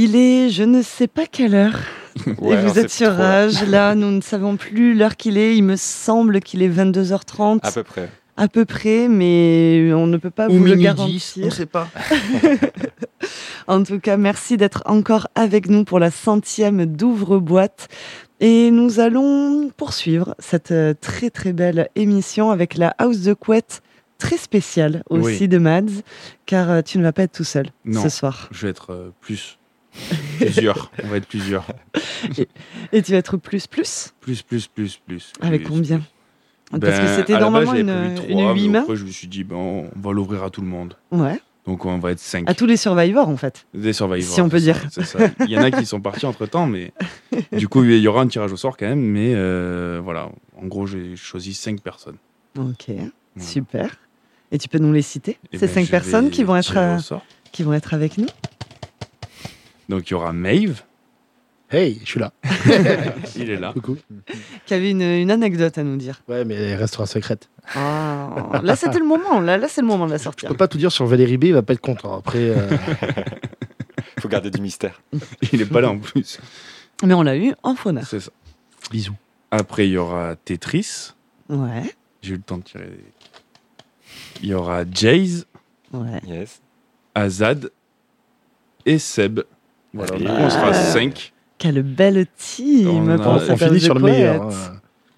Il est, je ne sais pas quelle heure. Ouais, et on vous êtes sur. Rage. Là, nous ne savons plus l'heure qu'il est. Il me semble qu'il est 22h30 À peu près. à peu près, mais on ne peut pas Ou vous le garantir. 10, on sait pas. En tout cas, merci d'être encore avec nous pour la centième d'ouvre-boîte. Et nous allons poursuivre cette euh, très très belle émission avec la House de Couette très spéciale aussi Oui. de Mads, car euh, tu ne vas pas être tout seul Non. ce soir. Je vais être euh, plus. Plusieurs. On va être plusieurs. Et tu vas être plus plus Plus, plus, plus, plus. Avec plus, combien plus. Parce que Ben, c'était base, normalement une, une trois, 8 mais mains. Après, je me suis dit, bon, on va l'ouvrir à tout le monde. Ouais, Donc, on va être cinq. à tous les survivors en fait. Des survivors. Si on peut dire. ça, ça. Il y en a qui sont partis entre temps, mais du coup, il y aura un tirage au sort quand même. Mais euh, voilà, en gros, j'ai choisi cinq personnes. Ok, Voilà. super. Et tu peux nous les citer Et Ces ben, cinq je personnes vais qui vont être euh, qui vont être avec nous? Donc, il y aura Maeve. Hey, je suis là. Il est là. Coucou. Qui avait une, une anecdote à nous dire. Ouais, mais elle restera secrète. Ah, là c'était le moment. Là, là c'est le moment de la Je sortir. peux pas tout dire sur Valérie B, il va pas être content. Après, euh, faut garder du mystère. Il est pas là en plus. Mais on l'a eu en fauna. C'est ça. bisous. Après, il y aura Tetris. Ouais, J'ai eu le temps de tirer. des- Il y aura Jaze, ouais. Yes. Azad et Seb. Voilà, Allez. du coup, on sera Ah. 5. Quelle belle team On a- pour on finit sur le meilleur. hein.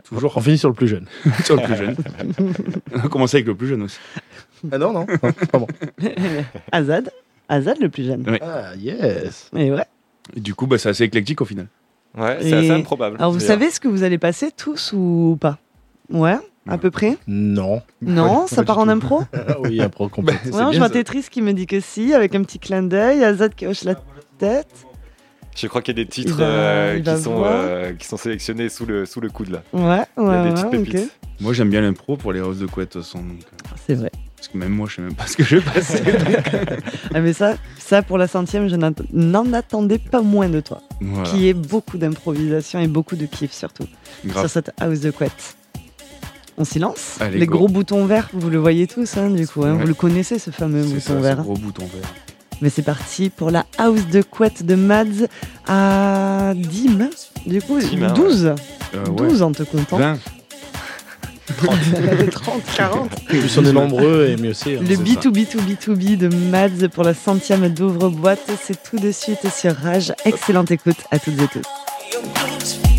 Toujours, on finit sur le plus jeune. sur le plus jeune. on a commencé avec le plus jeune aussi. Ah non, non, non, pas bon. Azad, Azad le plus jeune. Ah, yes. Et ouais. Et du coup, bah, c'est assez éclectique au final. Ouais, c'est Et- assez improbable. Alors vous savez ce que vous allez passer tous ou pas? Ouais, à peu près? Non. Non, ça part en impro? oui, un pro complet. C'est Ouais, je vois. Tetris qui me dit que si, avec un petit clin d'œil. Azad qui hoche la tête. Je crois qu'il y a des titres va- euh, qui, sont, euh, qui sont sélectionnés sous le, sous le coude là. Ouais, Il y a ouais, des petites ouais, ok. pépites. Moi, j'aime bien l'impro pour les hausses de couette au son. C'est vrai. parce que même moi, je sais même pas ce que je vais passer. Ah, mais ça, ça pour la centième, je n'en attendais pas moins de toi. voilà. Qui est beaucoup d'improvisation et beaucoup de kiff surtout. Grave. sur cette house de couette. On s'y lance Allez, Les go. gros boutons verts, vous le voyez tous, hein, du coup. hein, Ouais. Vous le connaissez, ce fameux bouton ça, ce vert. gros bouton vert. Mais c'est parti pour la house de couette de Mads à 10 mains. Du coup, 10 mains, 12. Euh, ouais. 12 en te comptant. 20. 30, 40. Plus on est nombreux et mieux c'est. hein. Le c'est B2B2B2B de Mads pour la centième d'ouvre-boîte, c'est tout de suite sur Rage. Excellente écoute à toutes et tous.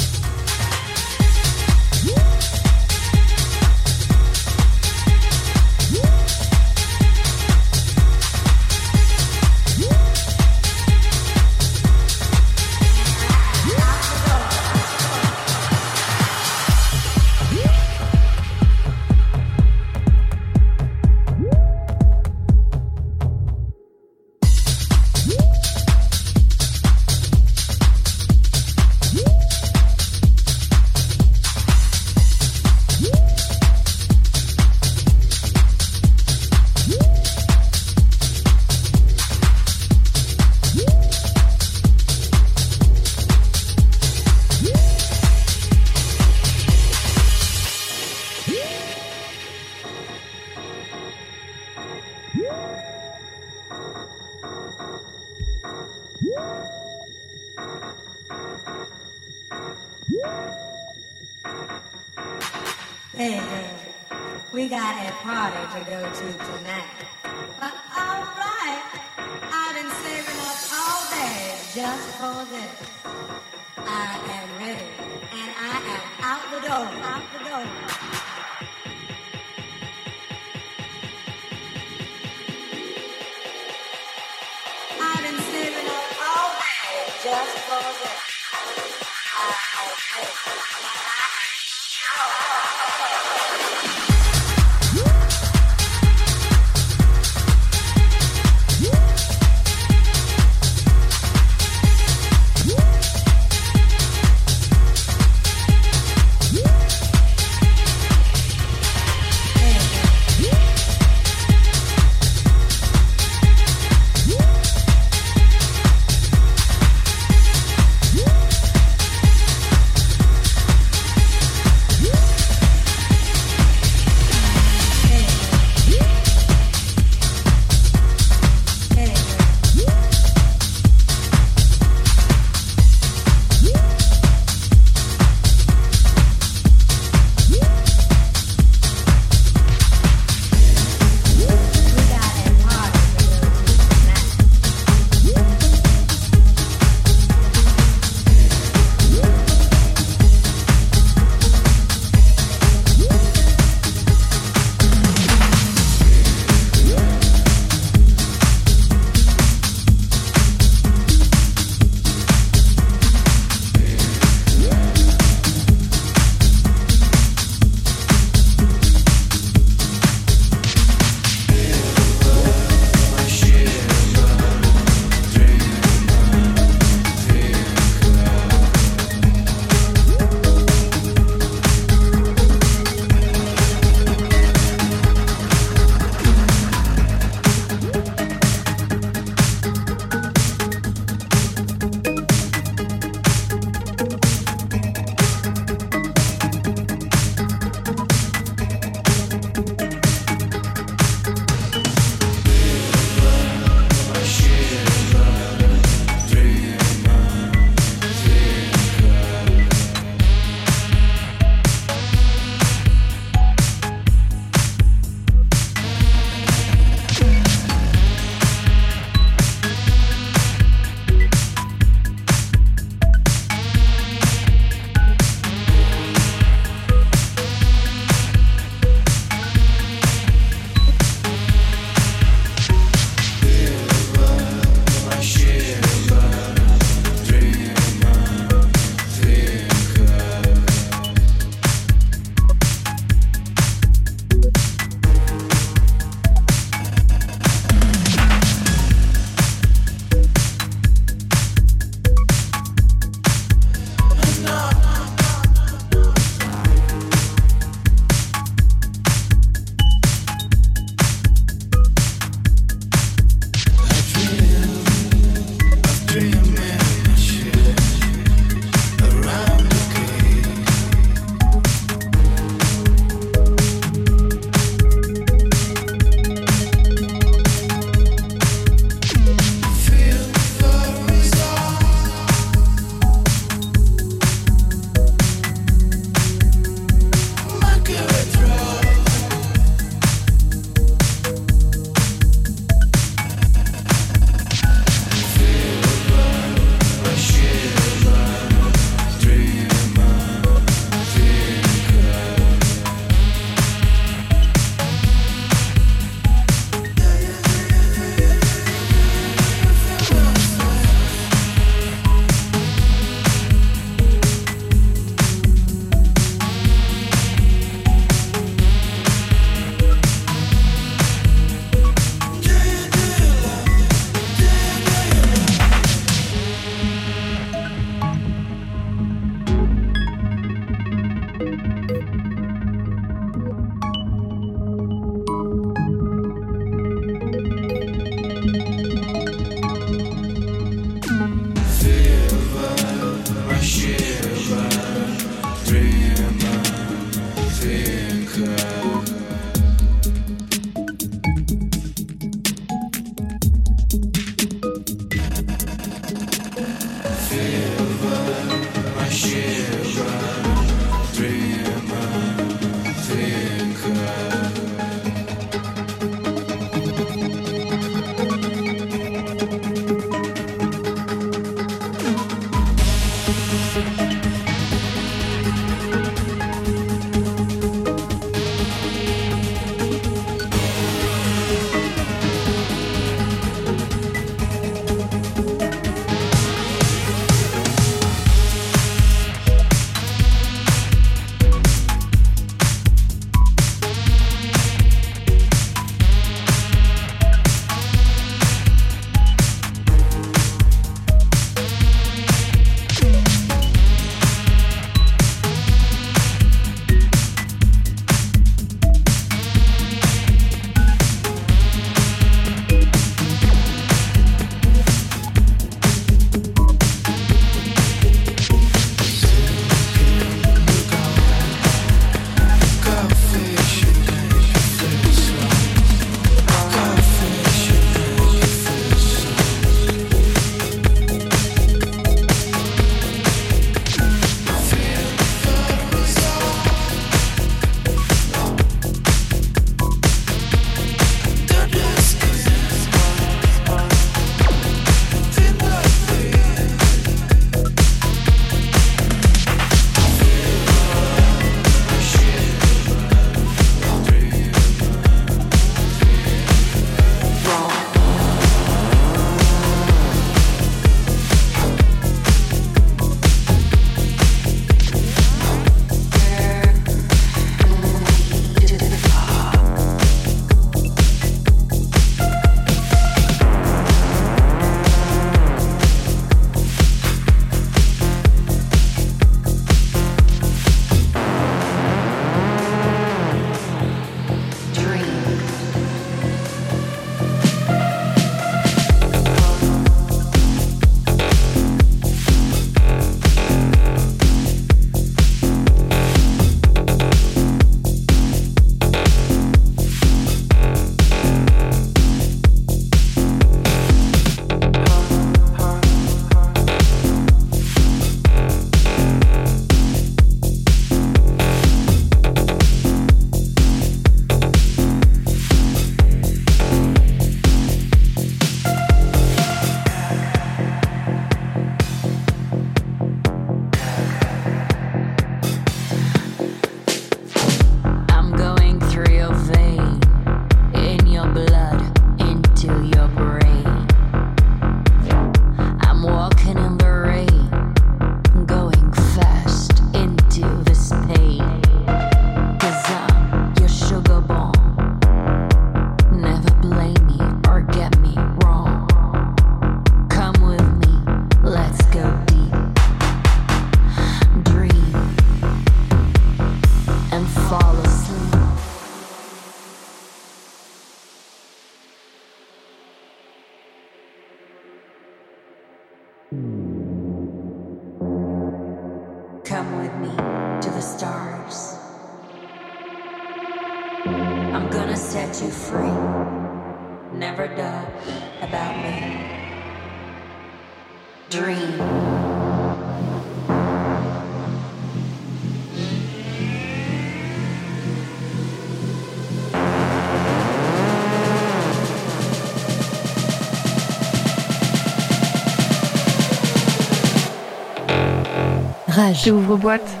Rage. J'ouvre boîte.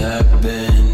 happened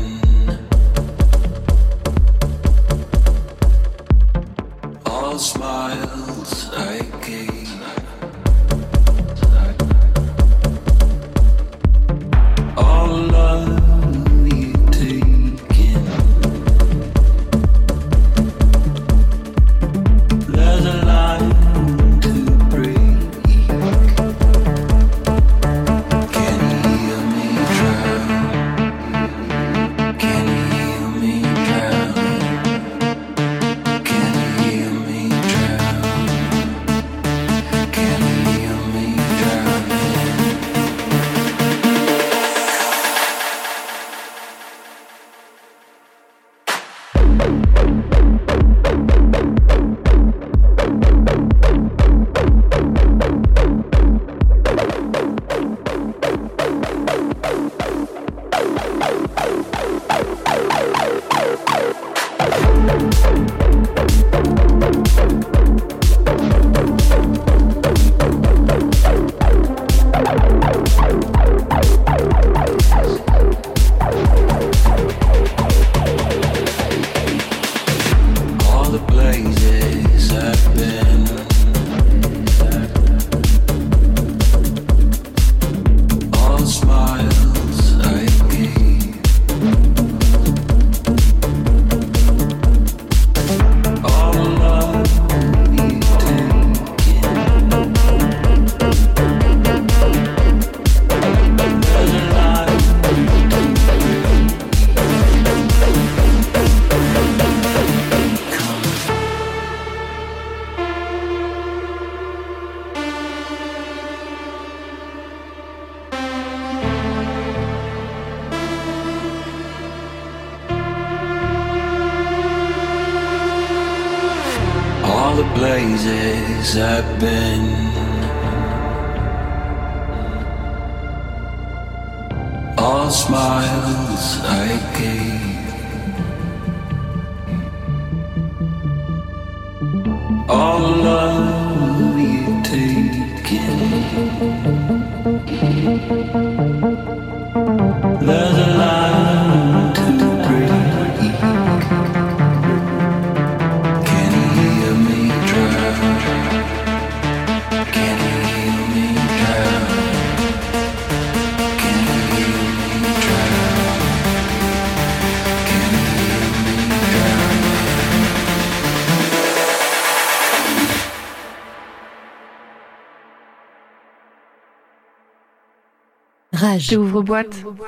Rage. J'ouvre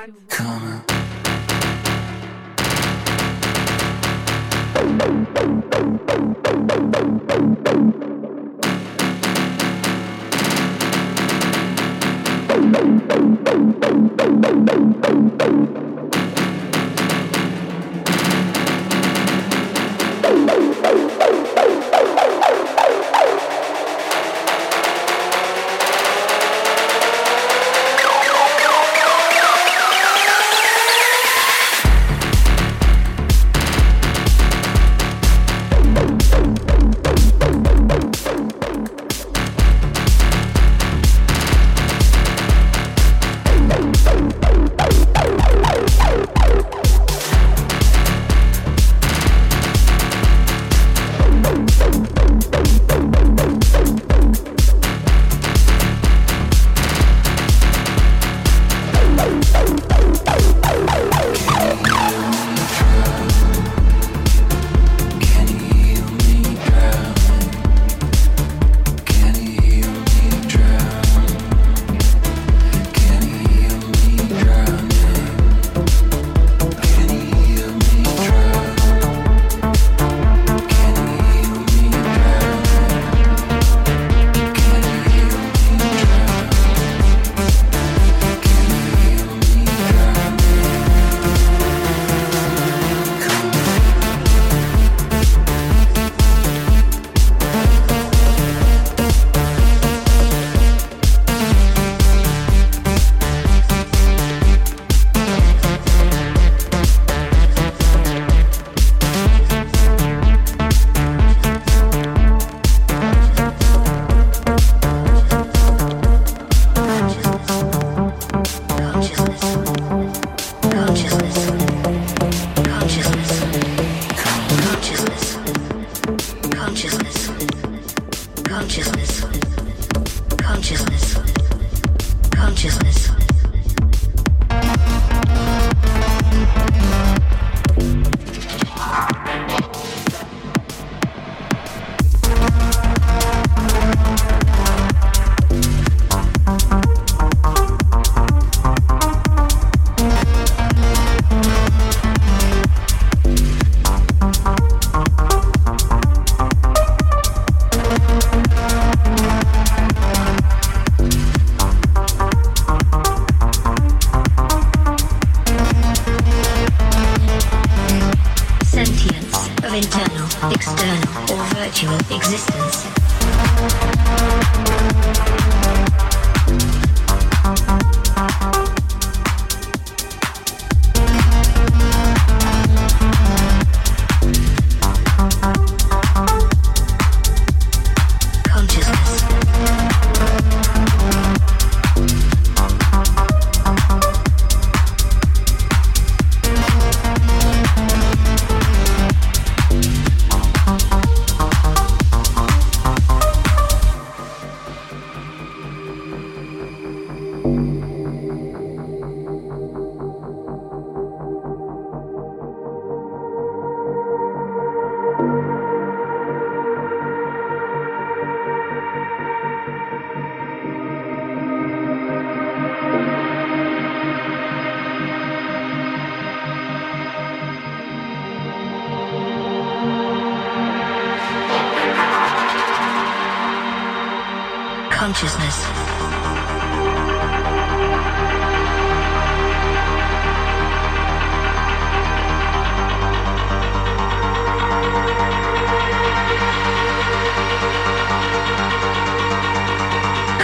consciousness.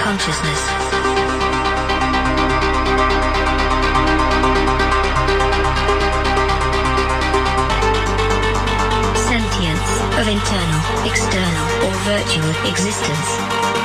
Consciousness. of internal, external, or virtual existence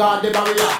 God the barrier.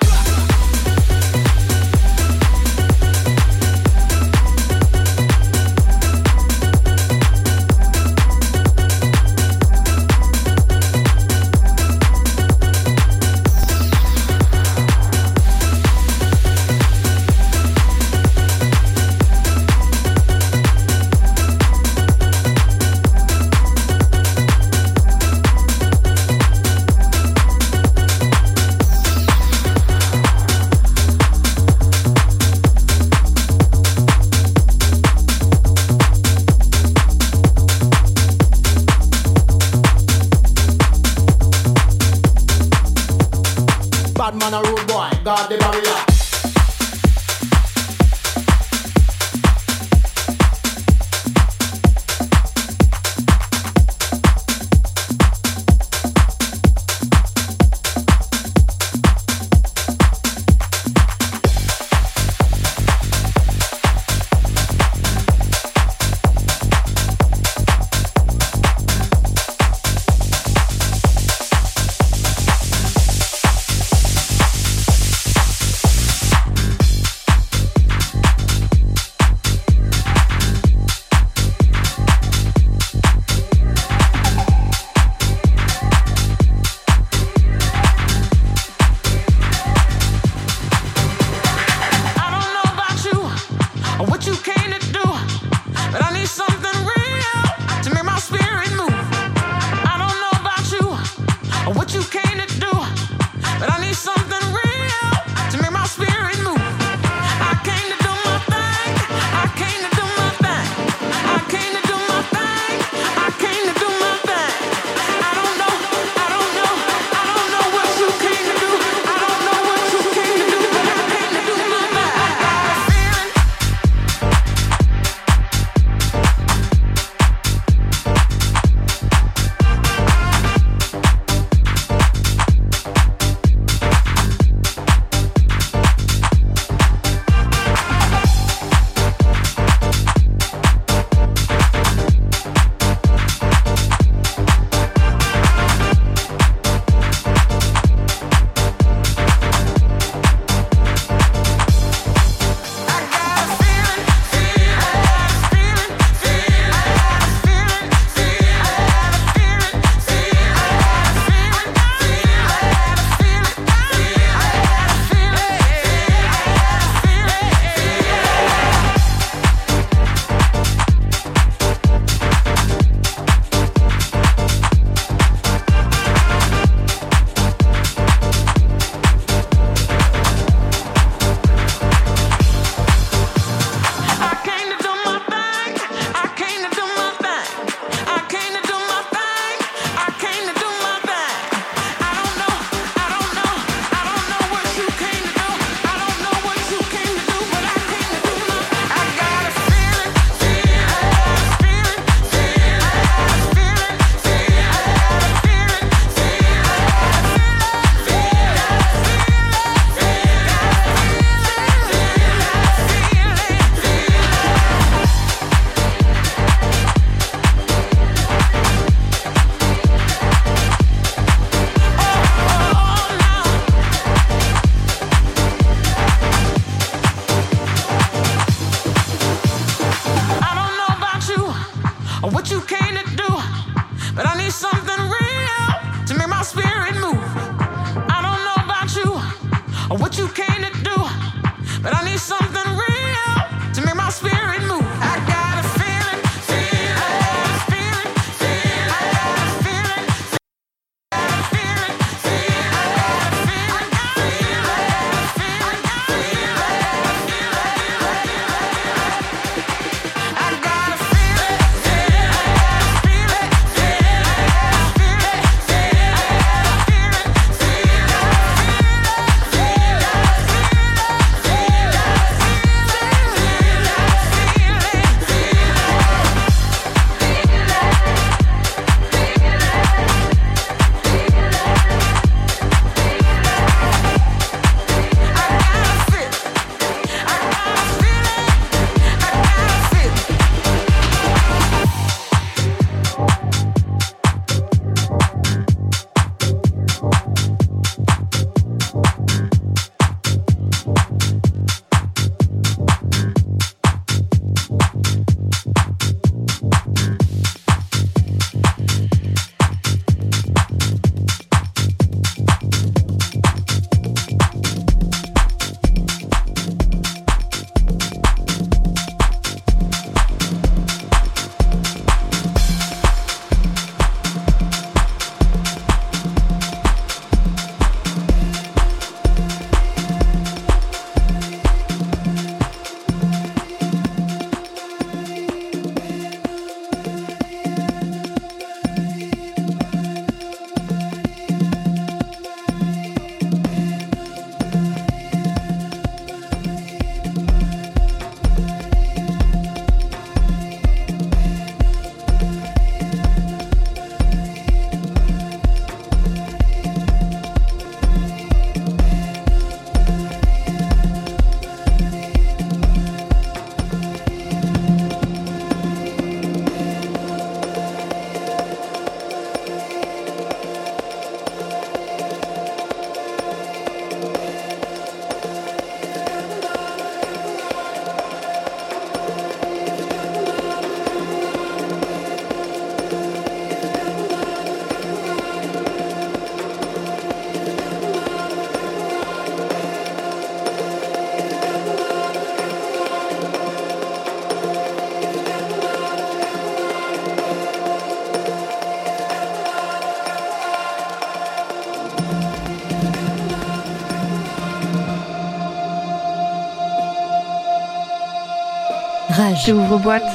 Rage. C'est ouvre-boîte.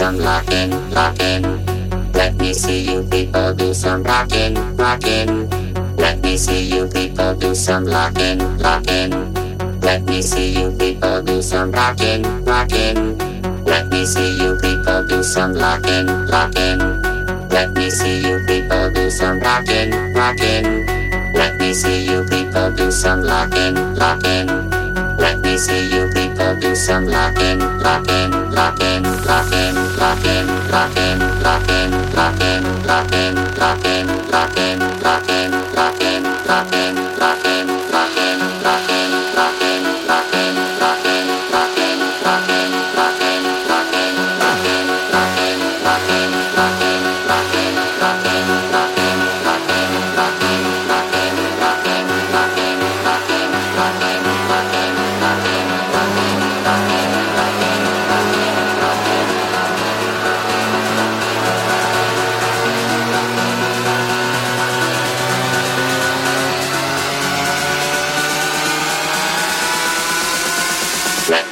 Some locking, locking. Let me see you people do some rocking, rocking. Let me see you people do some locking, locking. Let me see you people do some rocking, rocking. Let me see you people do some locking, locking. Let me see you people do some rocking, rocking. Let me see you people do some locking, locking. Let me see you people do some locking, locking, Latin, Latin, Latin, Latin, Latin, Latin, Latin, Latin, Latin.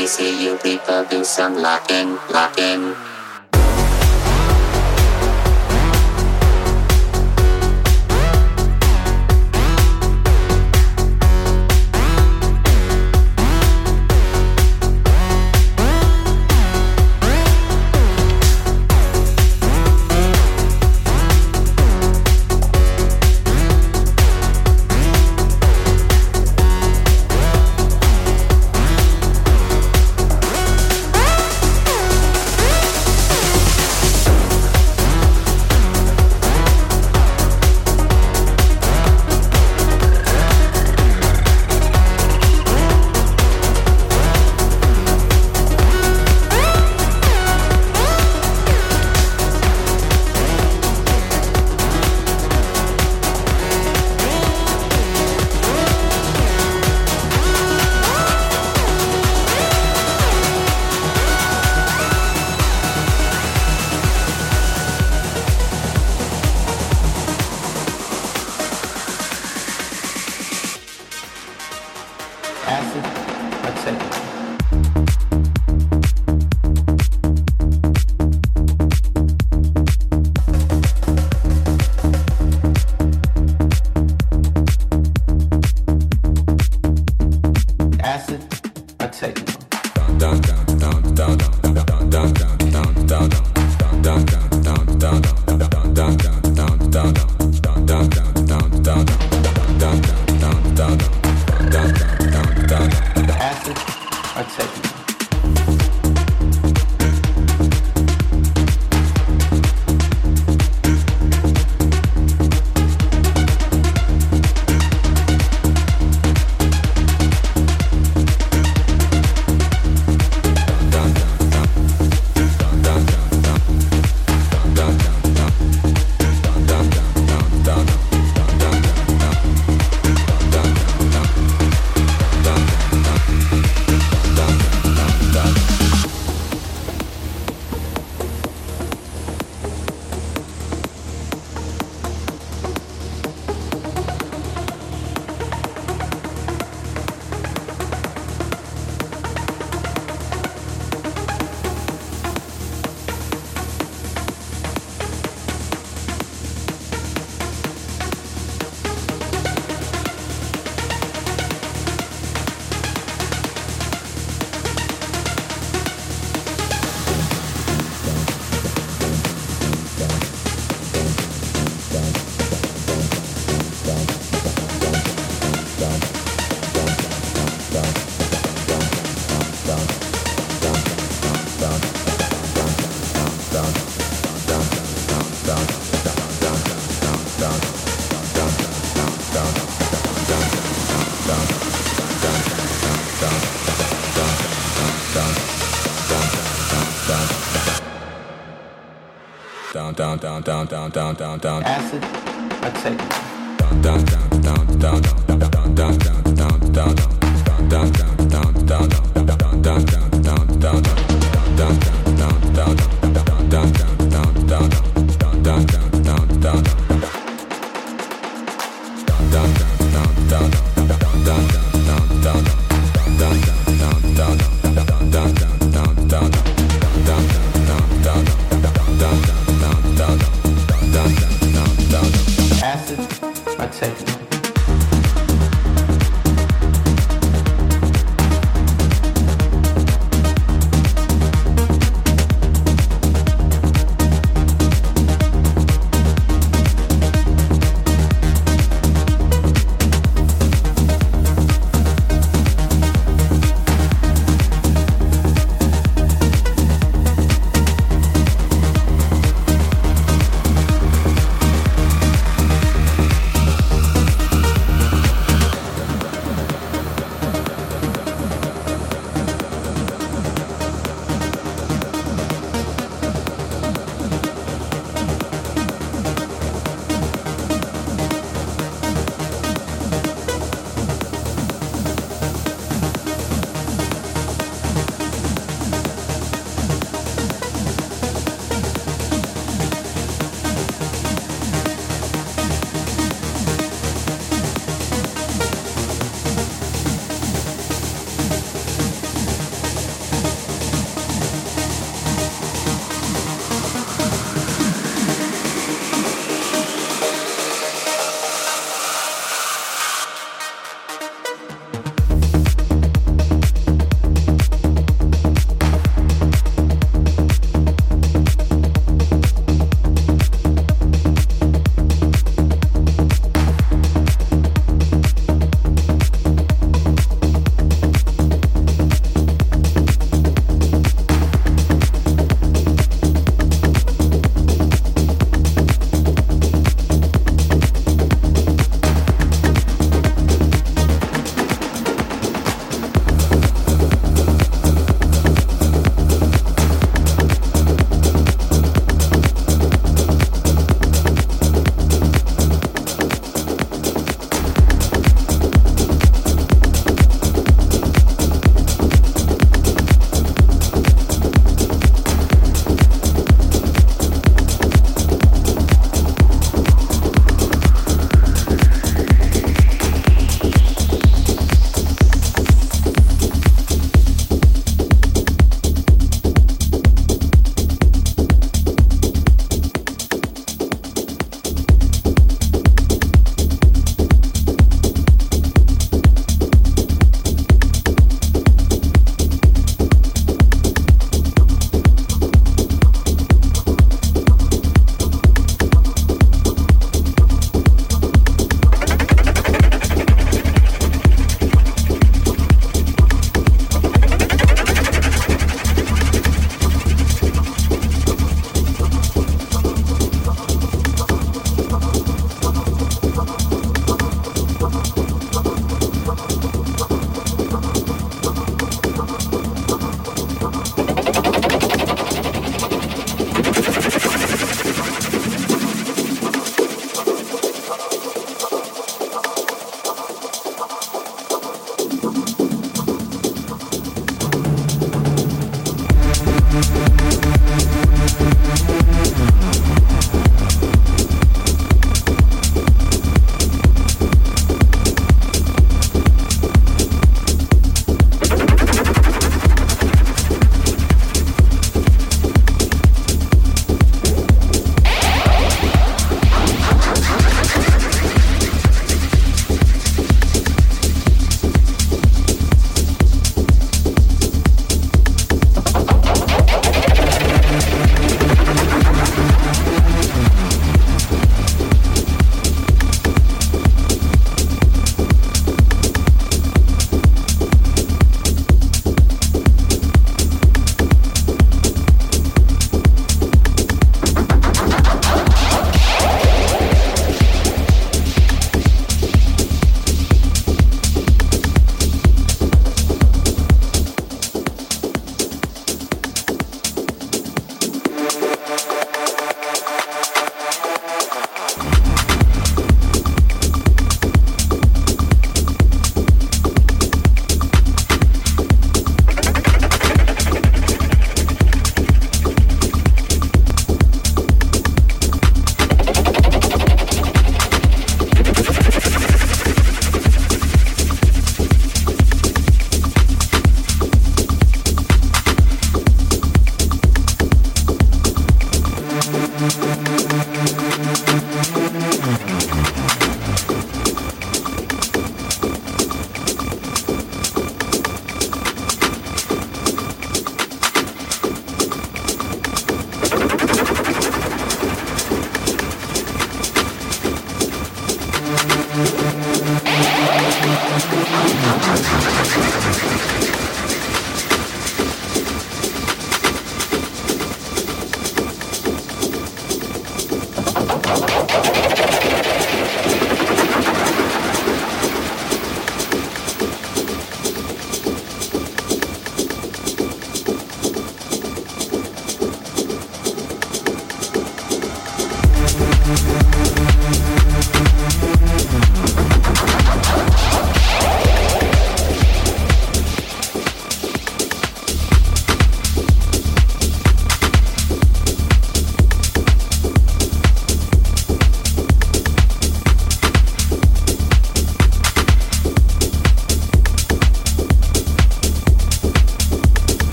Me see you people do some locking, locking. Down, down. Acid, down, down, second.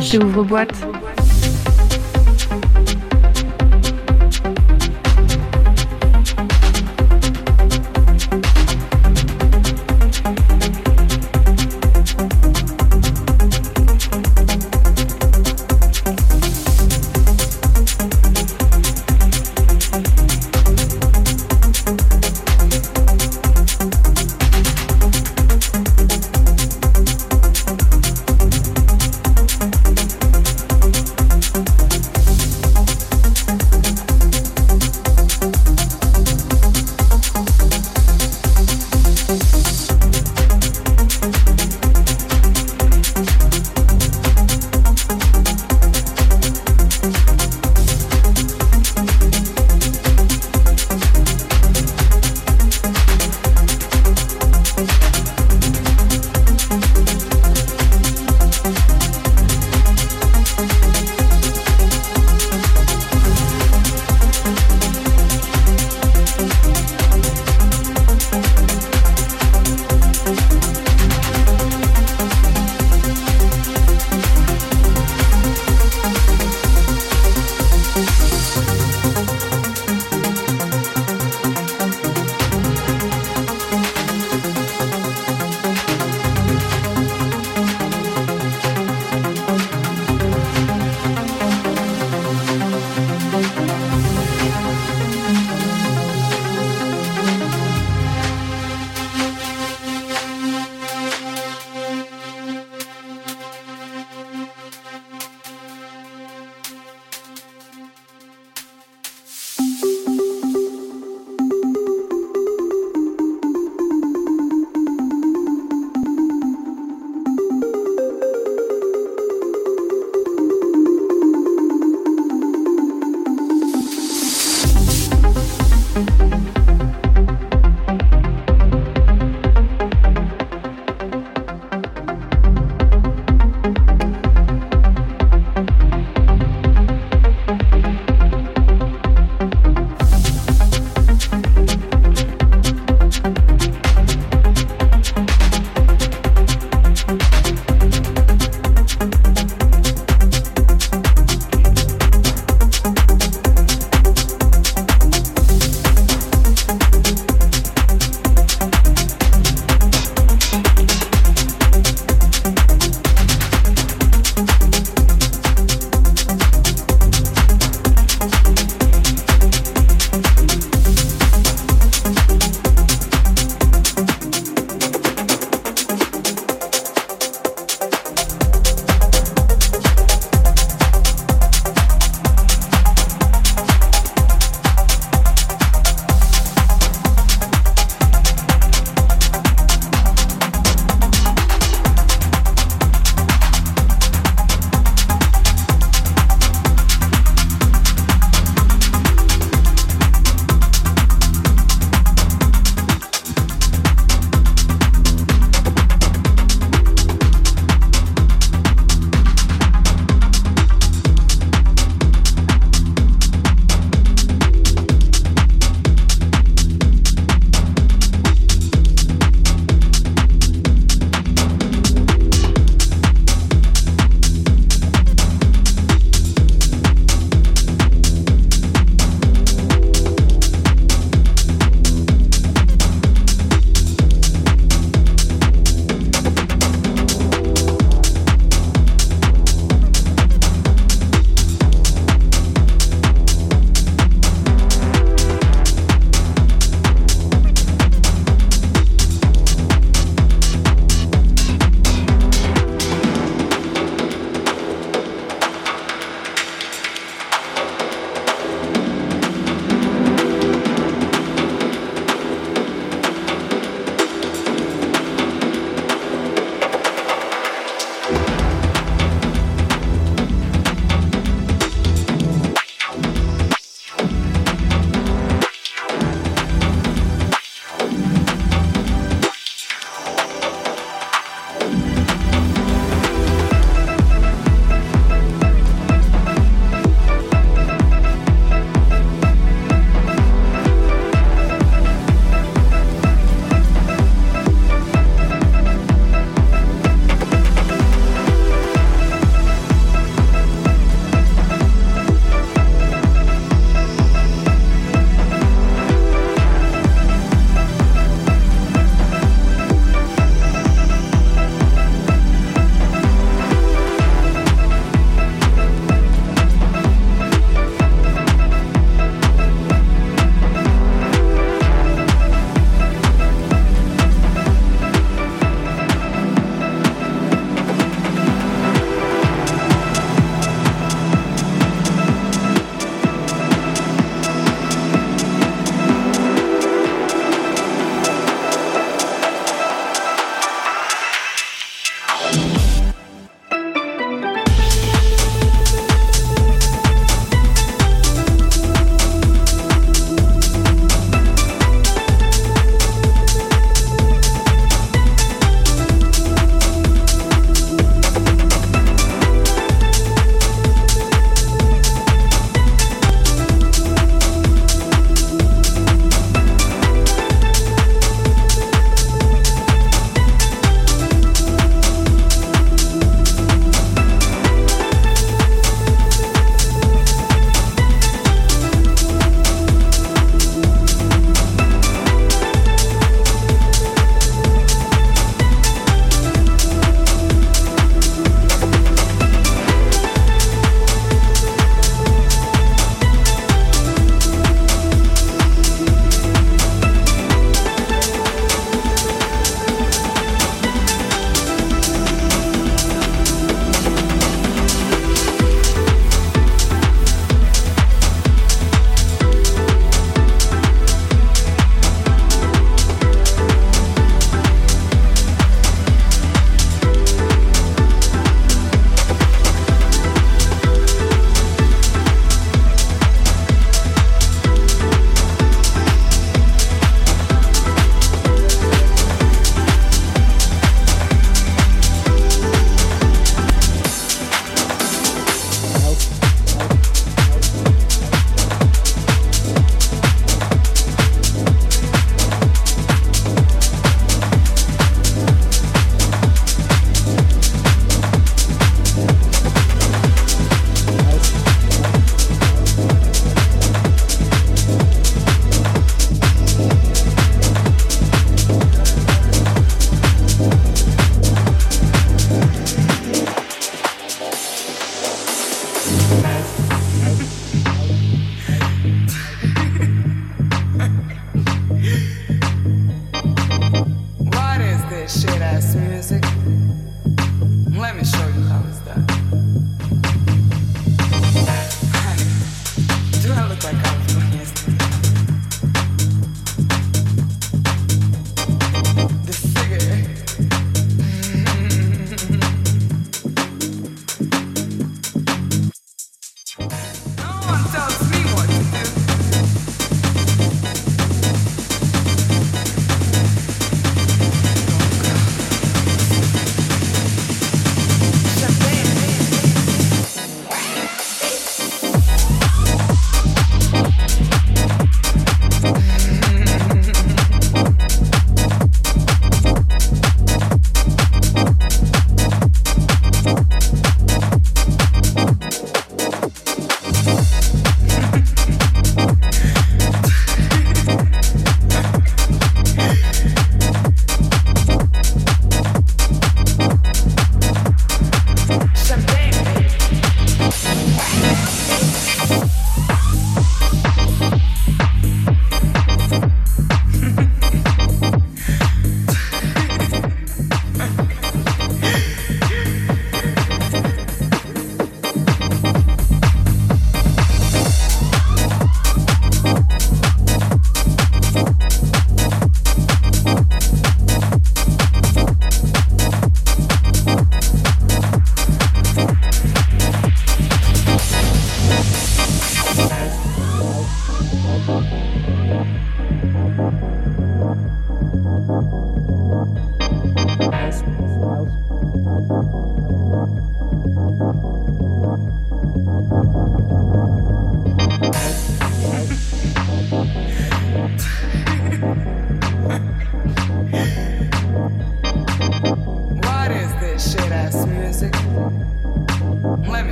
It. Rage. Ouvre-boîte.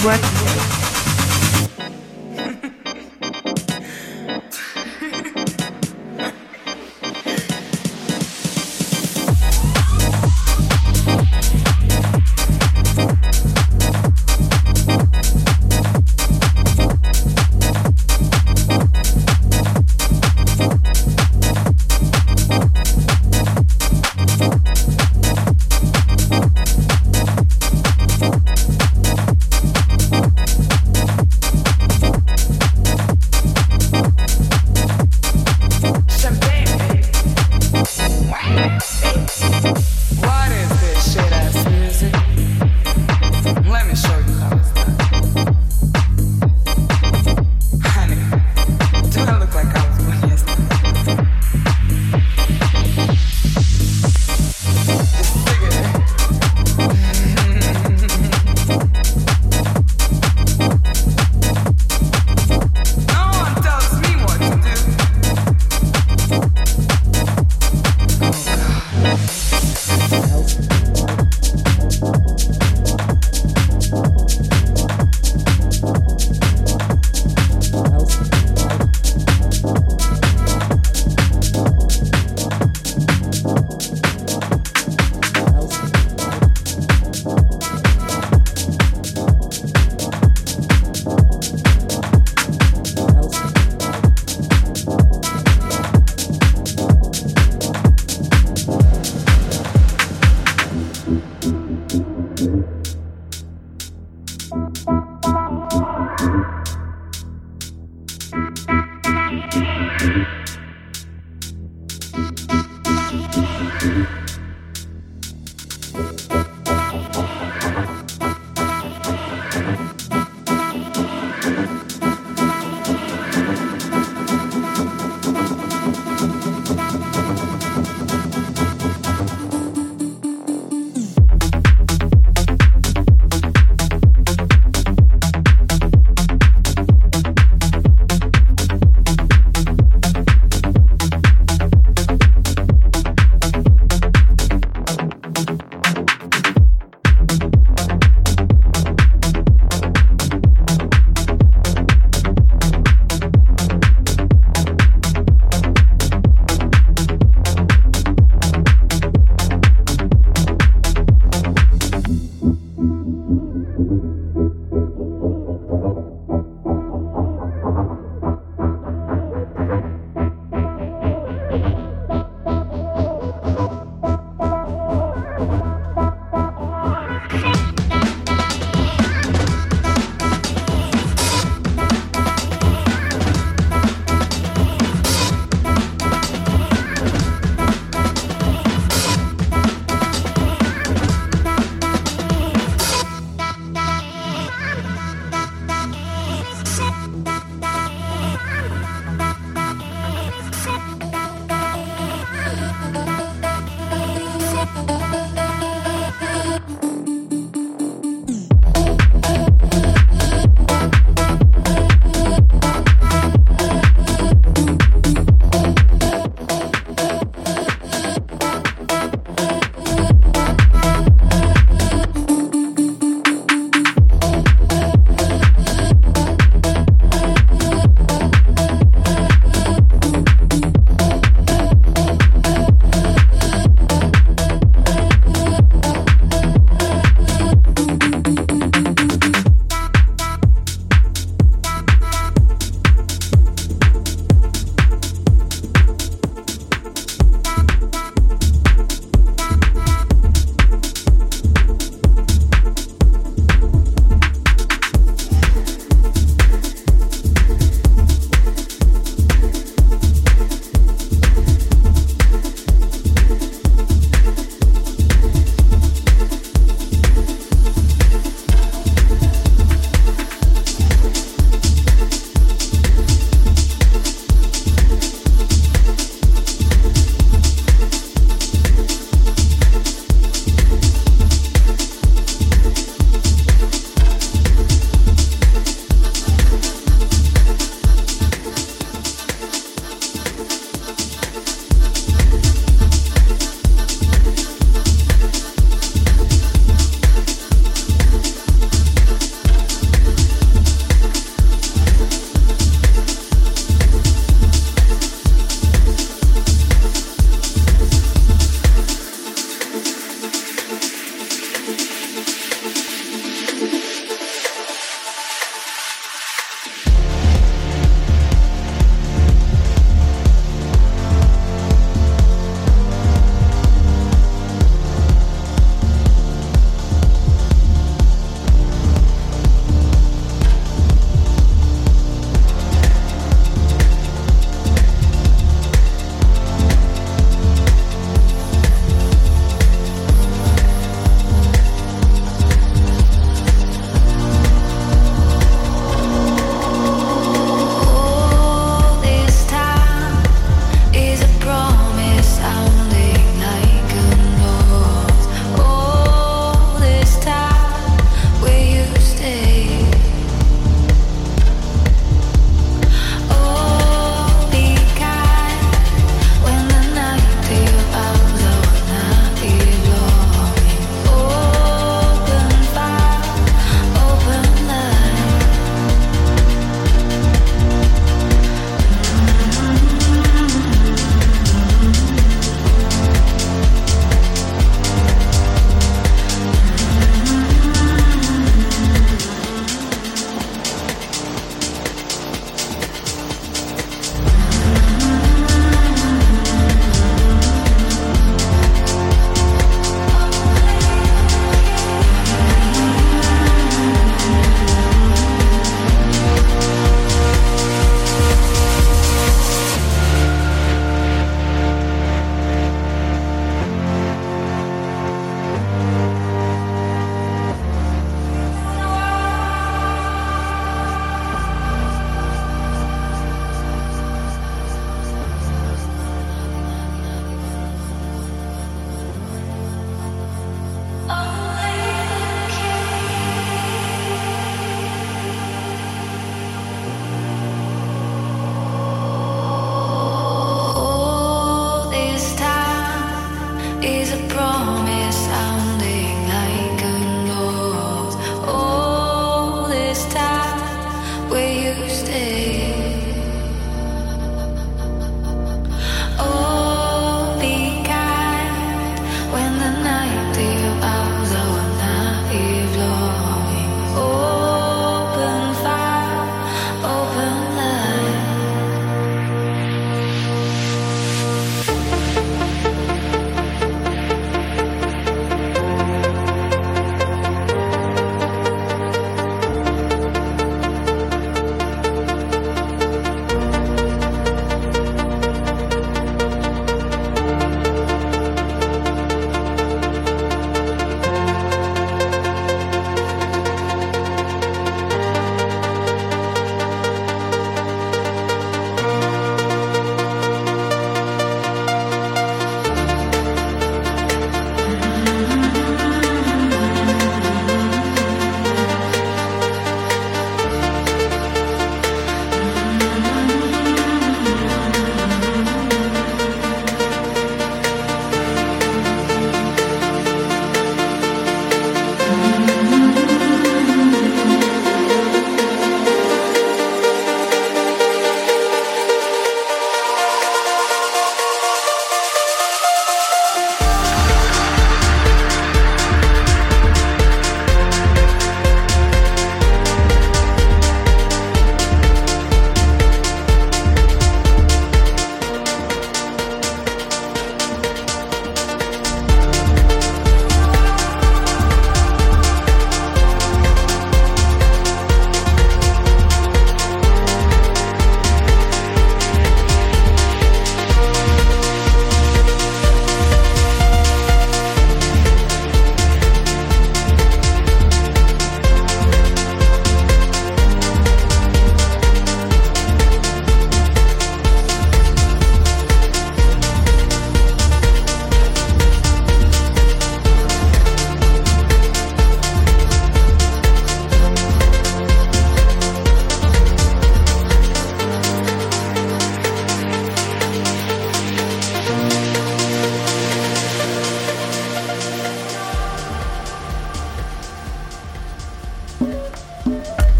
Rage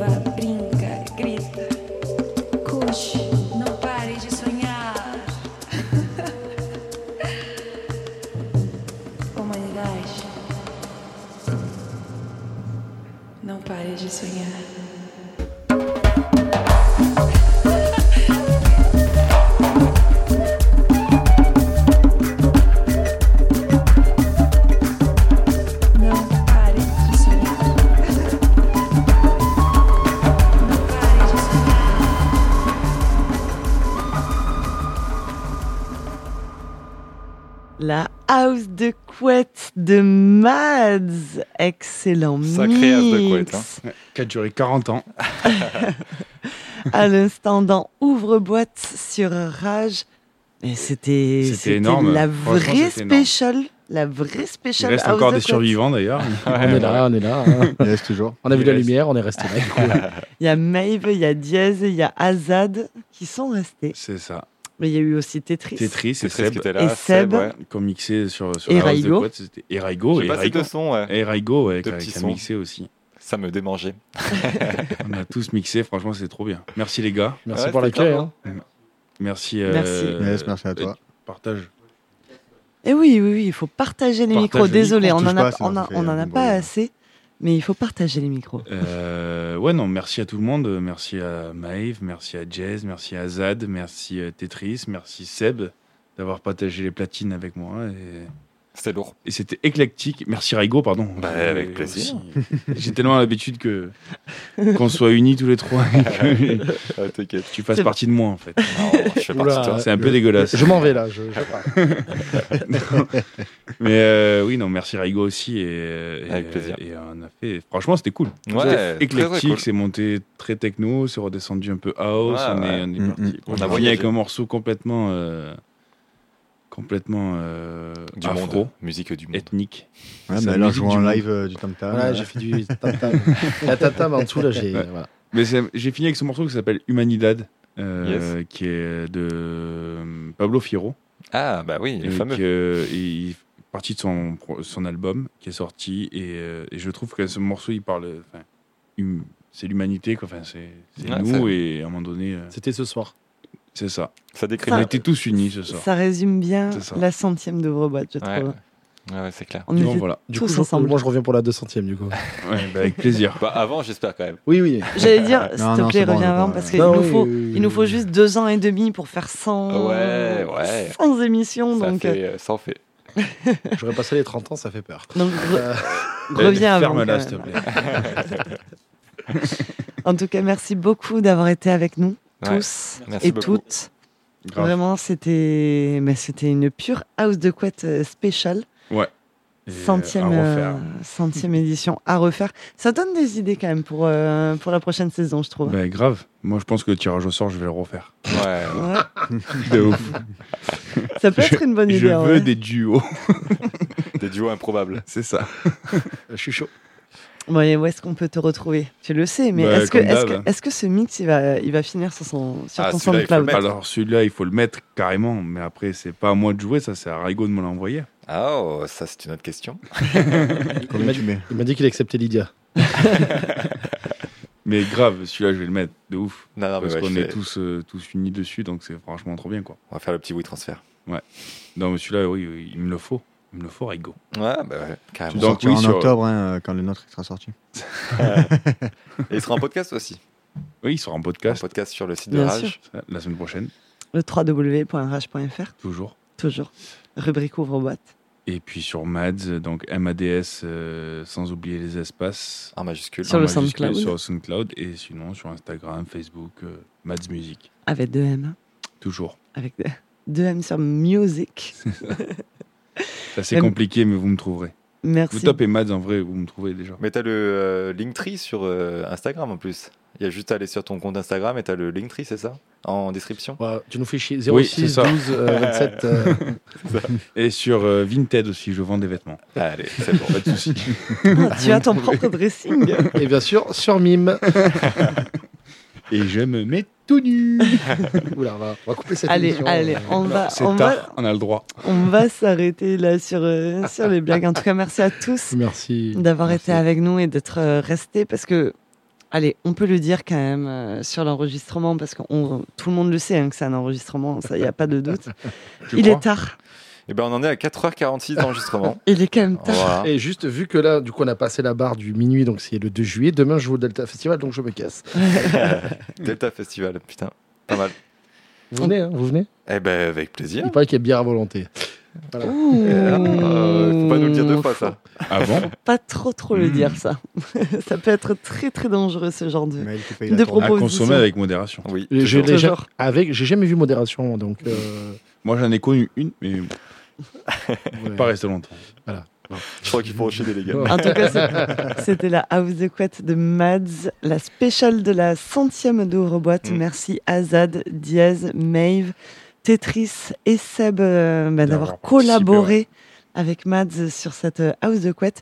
chuva brinca. De Mads. Excellent Sacrée house de couette, hein. Qui a duré 40 ans. à l'instant dans Ouvre-boîte sur Rage. Et c'était C'était c'était énorme. la vraie énorme. special. La vraie Il reste house encore de des survivants d'ailleurs. on est là, on est là. hein. Il reste toujours. On a vu Il la reste. lumière, on est resté là. du coup. Il y a Maeve, il y a Diaz, il y a Azad qui sont restés. C'est ça. Mais il y a eu aussi Tetris. Tetris et Tetris Seb. qui était Et là, Seb. Seb, ouais. Ont mixé sur, sur Et la house de Raigo. Et Raigo. Et Raigo. son, ouais. Et Raigo, ouais, qui a, mixé aussi. Ça me démangeait. On a tous mixé, franchement, c'est trop bien. Merci les gars. Merci Ouais, pour l'accueil. top, hein. Merci. euh, Merci. Yes, merci à toi. Partage. Et oui, oui, oui, il faut partager les Partage micros. les Désolé, on touche en a, on a- fait on en a un pas assez, mais il faut partager les micros. Euh, ouais, non, merci à tout le monde. Merci à Maëv, merci à Jazz, merci à Zad, merci à Tetris, merci Seb d'avoir partagé les platines avec moi. Et, C'était lourd. et c'était éclectique. Merci Raigo, pardon. Bah, Euh, avec plaisir. aussi. J'ai tellement l'habitude que qu'on soit unis tous les trois Ah, T'inquiète. tu fasses partie de moi en fait. Non, je fais Oula, partie de toi. C'est un peu dégueulasse. Je m'en vais là. Je. Mais euh, oui, non, merci Raigo aussi. Et, et- Avec plaisir. Et on a fait. Franchement, c'était cool. Ouais, éclectique, cool. c'est monté très techno, c'est redescendu un peu house. Ouais, on, ouais. est, on est Mm, parti. mm. On On a fini avec voyagé. un morceau complètement. euh, complètement. euh, Du afro, monde. Musique du monde. ethnique. Ouais, C'est mais là, je joue en du live euh, du tam tam. Voilà, j'ai fait du tam tam. La tam tam en dessous là, j'ai. Ouais. Voilà. Mais j'ai fini avec ce morceau qui s'appelle Humanidad, euh, qui est de Pablo Fierro. Ah, bah oui, le fameux. que- et il est parti de son, album qui est sorti et, et je trouve que ce morceau il parle hum- c'est l'humanité quoi enfin c'est nous et à un moment donné euh, C'était ce soir. C'est ça Ça décrit on était tous unis ce soir Ça résume bien la centième d'ouvre-boîte, je Ouais, trouve. ouais, ouais, c'est clair. On était voilà Du tous coup, je- ensemble. moi je reviens pour la 200ème du coup. Ouais, bah, avec plaisir Bah, avant, j'espère quand même. Oui, oui. J'allais dire, s'il te plaît, bon, reviens je avant parce qu'il nous, oui, faut, oui, oui, il nous faut juste deux ans et demi pour faire 100, Ouais, ouais. 100 émissions. Ça donc, fait, euh, ça en fait. J'aurais passé les 30 ans, ça fait peur. donc re- Euh, reviens avant. ferme là quand s'il te plaît En tout cas, merci beaucoup d'avoir été avec nous. Tous Merci et beaucoup. toutes. Grave. Vraiment, c'était mais c'était une pure house de couette euh, spéciale. ouais Et, Centième, euh, centième édition à refaire. Ça donne des idées quand même pour, euh, pour la prochaine saison, je trouve. Bah, grave moi je pense que le tirage au sort je vais le refaire Ouais. Ouais. de ouf Ça peut Je- être une bonne je idée. veux en vrai. des duos Des duos improbables. c'est ça je suis chaud. Bon, et où est-ce qu'on peut te retrouver? Tu le sais, mais Bah, est-ce que, d'hab. que, est-ce que ce mix, il va, il va finir sur, son, sur Ah, ton SoundCloud? alors celui-là il faut le mettre carrément mais après c'est pas à moi de jouer ça c'est à Raigo de me l'envoyer Ah, oh, ça, c'est une autre question. Il m'a dit, mets il m'a dit qu'il acceptait Lydia. Mais grave, celui-là, je vais le mettre de ouf. Non, non, mais parce ouais, qu'on est fais- tous, euh, tous unis dessus, donc c'est franchement trop bien, quoi. On va faire le petit oui transfert. Non, mais celui-là, oui, il me le faut. Il me le faut, Raigo. Ouais, bah ouais, carrément. Donc, oui, en sur- octobre, hein, euh, quand le nôtre sera sorti. Et il sera en podcast aussi. Oui, il sera en Un podcast podcast sur le site de Rage. sûr. la semaine prochaine, Le www.rage.fr, toujours. toujours. Rubrique ouvre-boîte. Et puis sur Mads, donc MADS, euh, sans oublier les espaces. En majuscule. Sur en le majuscule, SoundCloud. Sur le SoundCloud. Et sinon, sur Instagram, Facebook, euh, Mads Music. Avec deux M. Toujours. Avec deux, deux M sur music. C'est assez compliqué, mais vous me trouverez. Vous Merci. tapez Mads, en vrai, vous me trouvez déjà. Mais t'as le euh, Linktree sur euh, Instagram en plus. Il y a juste à aller sur ton compte Instagram et t'as le Linktree, c'est ça? En description? Ouais, tu nous fais chier. Oui, 06 c'est ça. 12 euh, 27. euh, Et sur euh, Vinted aussi, je vends des vêtements. Allez, c'est bon. Pas de soucis. Ah, tu as ton propre dressing. et bien sûr, sur Mime. Et je me mets tout nu. Oula, on va, on va couper cette allez, émission. allez, on va, C'est on tard, va, on a le droit. on va s'arrêter là sur, euh, sur les blagues. En tout cas, merci à tous Merci. d'avoir Merci. été avec nous et d'être euh, restés parce que allez, on peut le dire quand même euh, sur l'enregistrement parce que on- tout le monde le sait hein, que c'est un enregistrement, ça, il n'y a pas de doute. Tu il crois? est tard. Et ben on en est à 4h46 d'enregistrement. Il est quand même tard. Voilà. Et juste vu que là, du coup, on a passé la barre du minuit, donc c'est le 2 juillet. Demain, je joue au Delta Festival, donc je me casse. Delta Festival, putain, pas mal. Vous venez, hein, vous venez? Eh ben avec plaisir. Il paraît qu'il y a bière à volonté. Voilà. Euh, faut pas nous le dire deux fois ça. Ah bon? Pas trop trop le Mm. dire ça. ça peut être très très dangereux ce genre de, de tournée. À proposition. consommer avec modération. Oui. J'ai jamais vu modération, donc. euh, Moi, j'en ai connu une, mais. Pas resté longtemps. Je crois qu'il faut enchaîner les gars. En tout cas, c'était la House the Quet de Mads, la spéciale de la centième d'ouvre-boîte. Mm. Merci Azad, Diaz, Maeve, Tetris et Seb euh, bah, d'avoir collaboré avec Mads sur cette euh, House the Quet.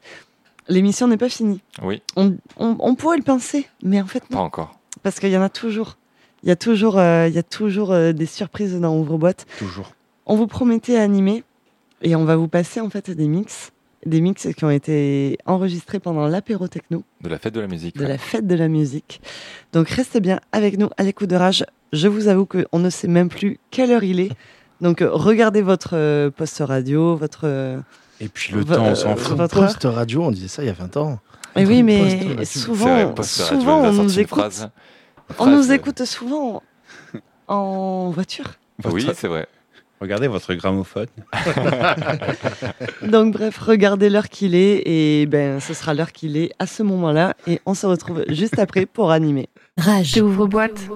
L'émission n'est pas finie. Oui, On, on- on pourrait le penser, mais en fait pas non, encore. parce qu'il y en a toujours. Il y a toujours, euh, il y a toujours euh, des surprises dans ouvre-boîte. Toujours. On vous promettait animer et on va vous passer en fait des mix, des mix qui ont été enregistrés pendant l'apéro techno De la fête de la musique. de ouais. la fête de la musique. Donc restez bien avec nous à l'écoute de rage. Je vous avoue qu'on ne sait même plus quelle heure il est. Donc euh, regardez votre euh, poste radio, votre. euh, Et puis le temps, on s'en fout. votre Poste radio, on disait ça il y a 20 ans. Mais oui, mais souvent, vrai, poste radio, souvent on nous écoute. phrase. On nous écoute souvent en voiture. Oui, c'est vrai. Regardez votre gramophone. Donc bref, regardez l'heure qu'il est et ben ce sera l'heure qu'il est à ce moment-là et on se retrouve juste après pour animer. Rage. J'ouvre boîte.